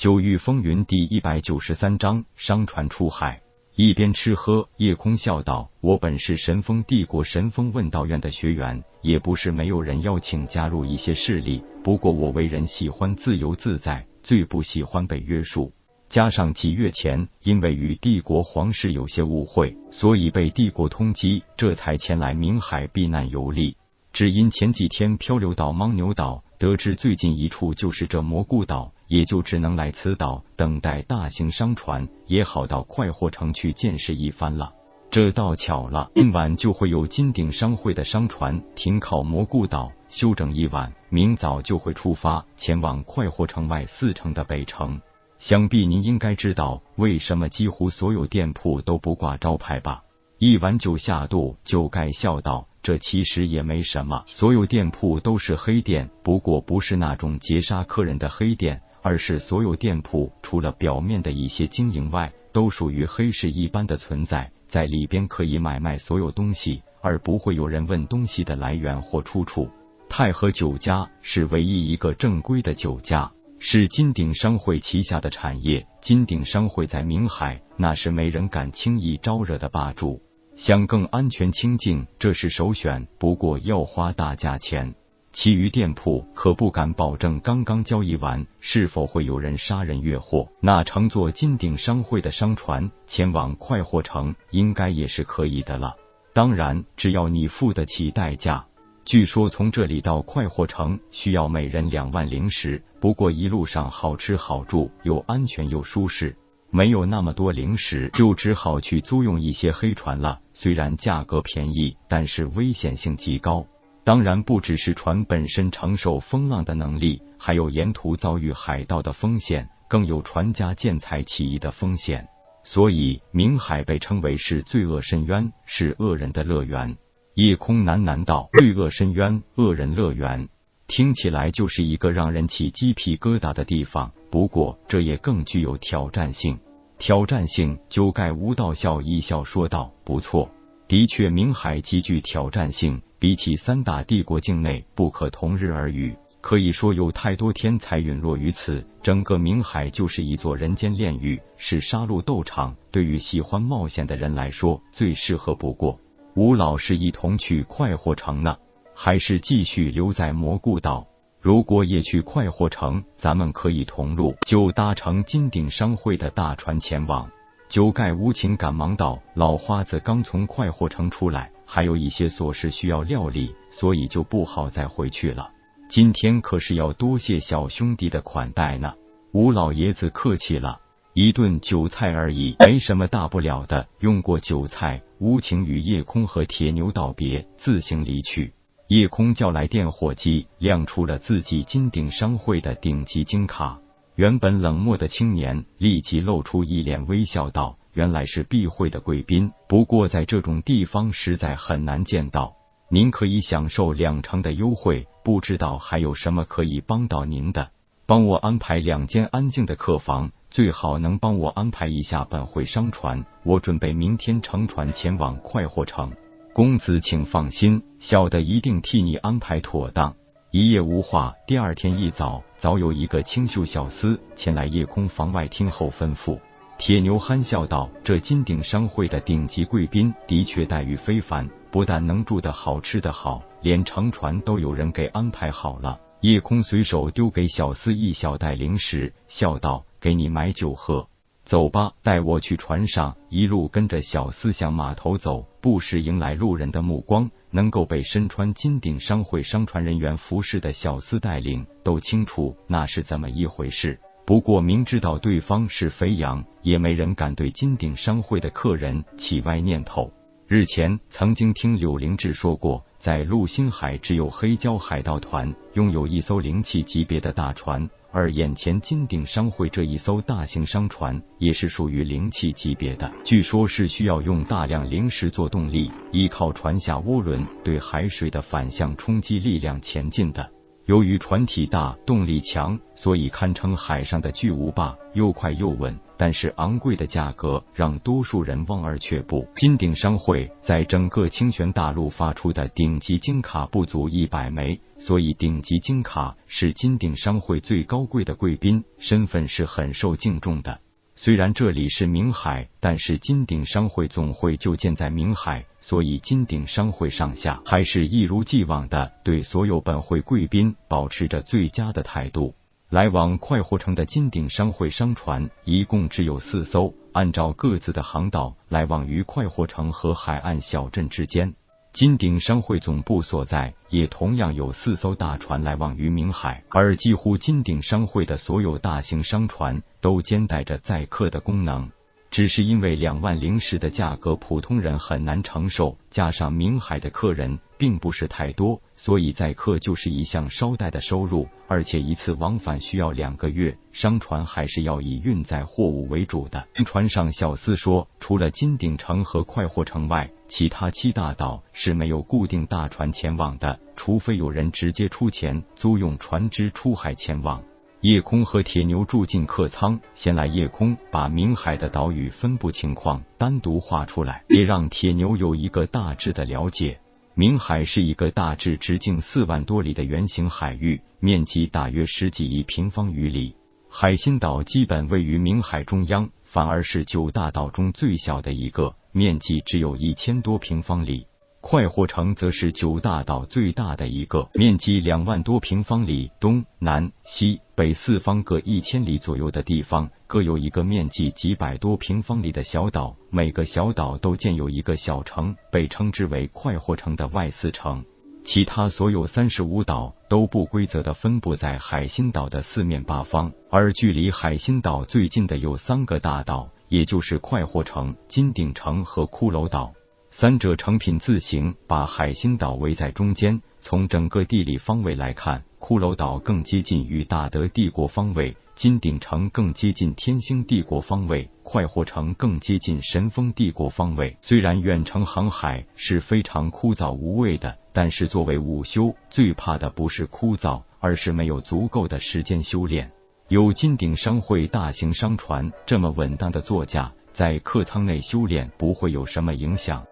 九域风云第一百九十三章商船出海。一边吃喝，夜空笑道：“我本是神风帝国神风问道院的学员，也不是没有人邀请加入一些势力。不过我为人喜欢自由自在，最不喜欢被约束。加上几月前因为与帝国皇室有些误会，所以被帝国通缉，这才前来冥海避难游历。只因前几天漂流到牦牛岛，得知最近一处就是这蘑菇岛。”也就只能来此岛等待大型商船，也好到快活城去见识一番了。这倒巧了，今晚就会有金鼎商会的商船停靠蘑菇岛休整一晚，明早就会出发前往快活城外四城的北城。想必您应该知道为什么几乎所有店铺都不挂招牌吧？一碗酒下肚，就该笑道。这其实也没什么，所有店铺都是黑店，不过不是那种劫杀客人的黑店。而是所有店铺除了表面的一些经营外，都属于黑市一般的存在，在里边可以买卖所有东西，而不会有人问东西的来源或出处。太和酒家是唯一一个正规的酒家，是金鼎商会旗下的产业。金鼎商会在明海，那是没人敢轻易招惹的霸主。想更安全清静，这是首选，不过要花大价钱。其余店铺可不敢保证，刚刚交易完是否会有人杀人越货。那乘坐金鼎商会的商船前往快活城，应该也是可以的了。当然，只要你付得起代价。据说从这里到快活城需要每人两万灵石，不过一路上好吃好住，又安全又舒适，没有那么多灵石，就只好去租用一些黑船了。虽然价格便宜，但是危险性极高。当然，不只是船本身承受风浪的能力，还有沿途遭遇海盗的风险，更有船家建材起义的风险。所以，明海被称为是罪恶深渊，是恶人的乐园。夜空喃喃道：“罪恶深渊，恶人乐园，听起来就是一个让人起鸡皮疙瘩的地方。不过，这也更具有挑战性。挑战性。”九盖无道笑一笑说道：“不错，的确，明海极具挑战性。”比起三大帝国境内，不可同日而语。可以说，有太多天才陨落于此。整个冥海就是一座人间炼狱，是杀戮斗场。对于喜欢冒险的人来说，最适合不过。吴老师一同去快活城呢，还是继续留在蘑菇岛？如果也去快活城，咱们可以同路，就搭乘金鼎商会的大船前往。九盖无情赶忙道：“老花子刚从快活城出来。”还有一些琐事需要料理，所以就不好再回去了。今天可是要多谢小兄弟的款待呢。吴老爷子客气了，一顿酒菜而已，没什么大不了的。用过酒菜，无情与夜空和铁牛道别，自行离去。夜空叫来电火机，亮出了自己金鼎商会的顶级金卡。原本冷漠的青年立即露出一脸微笑，道。原来是避讳的贵宾，不过在这种地方实在很难见到。您可以享受两成的优惠，不知道还有什么可以帮到您的？帮我安排两间安静的客房，最好能帮我安排一下本会商船，我准备明天乘船前往快活城。公子请放心，小的一定替你安排妥当。一夜无话，第二天一早，早有一个清秀小厮前来夜空房外听候吩咐。铁牛憨笑道：“这金鼎商会的顶级贵宾的确待遇非凡，不但能住的好、吃的好，连乘船都有人给安排好了。”夜空随手丢给小厮一小袋零食，笑道：“给你买酒喝，走吧，带我去船上。”一路跟着小厮向码头走，不时迎来路人的目光。能够被身穿金鼎商会商船人员服饰的小厮带领，都清楚那是怎么一回事。不过明知道对方是肥羊，也没人敢对金鼎商会的客人起歪念头。日前曾经听柳灵志说过，在陆星海只有黑蛟海盗团拥有一艘灵气级别的大船，而眼前金鼎商会这一艘大型商船也是属于灵气级别的，据说是需要用大量灵石做动力，依靠船下涡轮对海水的反向冲击力量前进的。由于船体大、动力强，所以堪称海上的巨无霸，又快又稳。但是昂贵的价格让多数人望而却步。金鼎商会在整个清玄大陆发出的顶级金卡不足一百枚，所以顶级金卡是金鼎商会最高贵的贵宾，身份是很受敬重的。虽然这里是明海，但是金鼎商会总会就建在明海，所以金鼎商会上下还是一如既往的对所有本会贵宾保持着最佳的态度。来往快活城的金鼎商会商船一共只有四艘，按照各自的航道来往于快活城和海岸小镇之间。金鼎商会总部所在也同样有四艘大船来往于明海，而几乎金鼎商会的所有大型商船都兼带着载客的功能。只是因为两万零石的价格普通人很难承受，加上明海的客人并不是太多，所以载客就是一项捎带的收入，而且一次往返需要两个月，商船还是要以运载货物为主的。船上小厮说，除了金鼎城和快活城外，其他七大岛是没有固定大船前往的，除非有人直接出钱租用船只出海前往。夜空和铁牛住进客舱，先来夜空把明海的岛屿分布情况单独画出来，也让铁牛有一个大致的了解。明海是一个大致直径四万多里的圆形海域，面积大约十几亿平方余里。海心岛基本位于明海中央，反而是九大岛中最小的一个，面积只有一千多平方里。快活城则是九大岛最大的一个，面积两万多平方里，东南西北四方各一千里左右的地方，各有一个面积几百多平方里的小岛，每个小岛都建有一个小城，被称之为快活城的外四城。其他所有三十五岛都不规则的分布在海心岛的四面八方，而距离海心岛最近的有三个大岛，也就是快活城、金鼎城和骷髅岛。三者成品字形，把海心岛围在中间。从整个地理方位来看，骷髅岛更接近于大德帝国方位，金鼎城更接近天星帝国方位，快活城更接近神风帝国方位。虽然远程航海是非常枯燥无味的，但是作为午休，最怕的不是枯燥，而是没有足够的时间修炼。有金鼎商会大型商船这么稳当的座驾，在客舱内修炼不会有什么影响。